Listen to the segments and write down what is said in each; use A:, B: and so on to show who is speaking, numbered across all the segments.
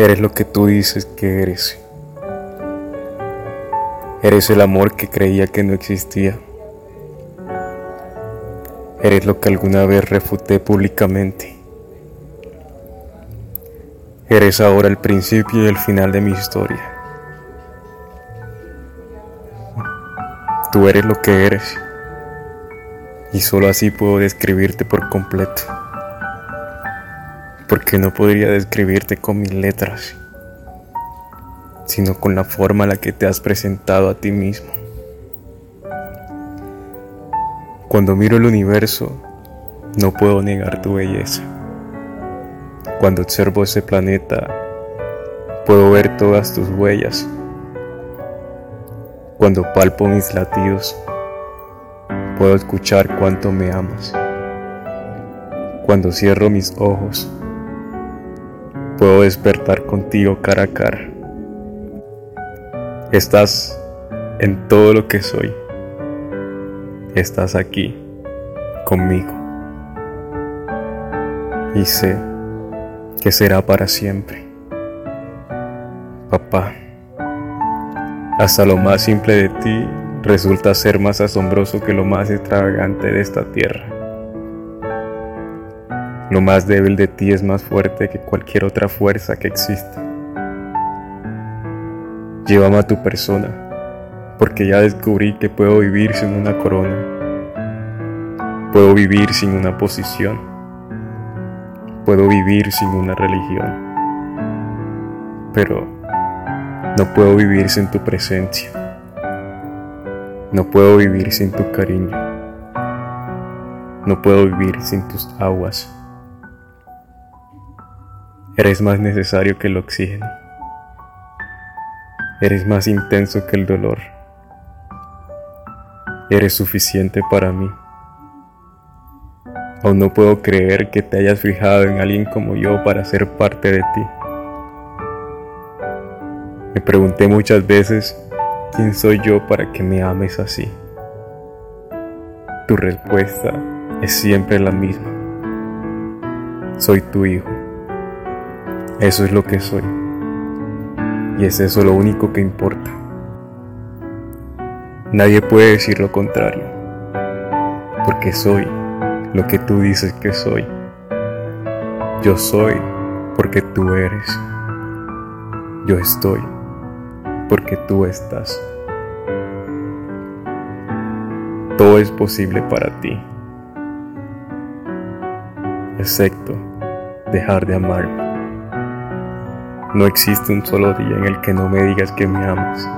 A: Eres lo que tú dices que eres. Eres el amor que creía que no existía. Eres lo que alguna vez refuté públicamente. Eres ahora el principio y el final de mi historia. Tú eres lo que eres. Y solo así puedo describirte por completo porque no podría describirte con mis letras, sino con la forma en la que te has presentado a ti mismo. Cuando miro el universo, no puedo negar tu belleza. Cuando observo ese planeta, puedo ver todas tus huellas. Cuando palpo mis latidos, puedo escuchar cuánto me amas. Cuando cierro mis ojos, puedo despertar contigo cara a cara. Estás en todo lo que soy. Estás aquí conmigo. Y sé que será para siempre. Papá, hasta lo más simple de ti resulta ser más asombroso que lo más extravagante de esta tierra. Lo más débil de ti es más fuerte que cualquier otra fuerza que exista. Llévame a tu persona, porque ya descubrí que puedo vivir sin una corona. Puedo vivir sin una posición. Puedo vivir sin una religión. Pero no puedo vivir sin tu presencia. No puedo vivir sin tu cariño. No puedo vivir sin tus aguas. Eres más necesario que el oxígeno. Eres más intenso que el dolor. Eres suficiente para mí. Aún no puedo creer que te hayas fijado en alguien como yo para ser parte de ti. Me pregunté muchas veces, ¿quién soy yo para que me ames así? Tu respuesta es siempre la misma. Soy tu hijo. Eso es lo que soy. Y es eso lo único que importa. Nadie puede decir lo contrario. Porque soy lo que tú dices que soy. Yo soy porque tú eres. Yo estoy porque tú estás. Todo es posible para ti, excepto dejar de amarme. No existe un solo día en el que no me digas que me amas.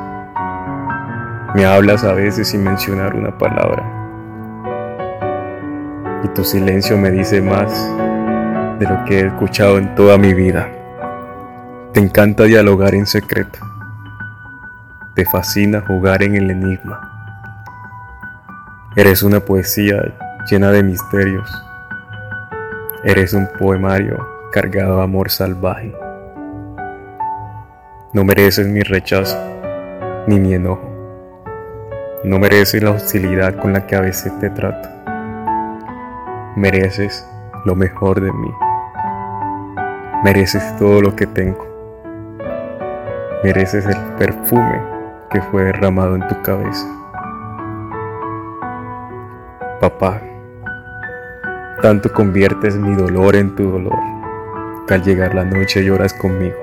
A: Me hablas a veces sin mencionar una palabra. Y tu silencio me dice más de lo que he escuchado en toda mi vida. Te encanta dialogar en secreto. Te fascina jugar en el enigma. Eres una poesía llena de misterios. Eres un poemario cargado de amor salvaje. No mereces mi rechazo, ni mi enojo. No mereces la hostilidad con la que a veces te trato. Mereces lo mejor de mí. Mereces todo lo que tengo. Mereces el perfume que fue derramado en tu cabeza. Papá, tanto conviertes mi dolor en tu dolor, que al llegar la noche lloras conmigo.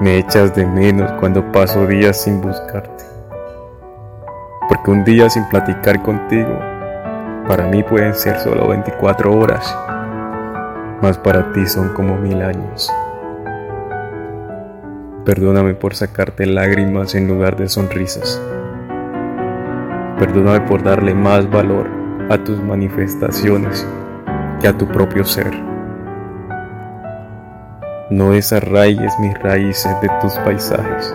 A: Me echas de menos cuando paso días sin buscarte. Porque un día sin platicar contigo, para mí pueden ser solo 24 horas, mas para ti son como mil años. Perdóname por sacarte lágrimas en lugar de sonrisas. Perdóname por darle más valor a tus manifestaciones que a tu propio ser. No desarraiges mis raíces de tus paisajes.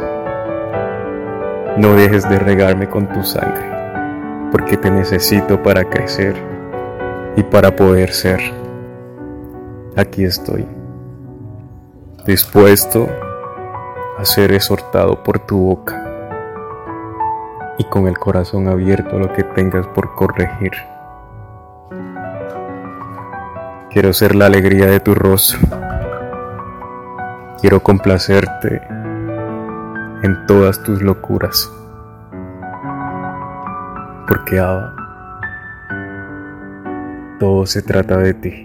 A: No dejes de regarme con tu sangre, porque te necesito para crecer y para poder ser. Aquí estoy, dispuesto a ser exhortado por tu boca y con el corazón abierto a lo que tengas por corregir. Quiero ser la alegría de tu rostro Quiero complacerte en todas tus locuras. Porque Abba, todo se trata de ti.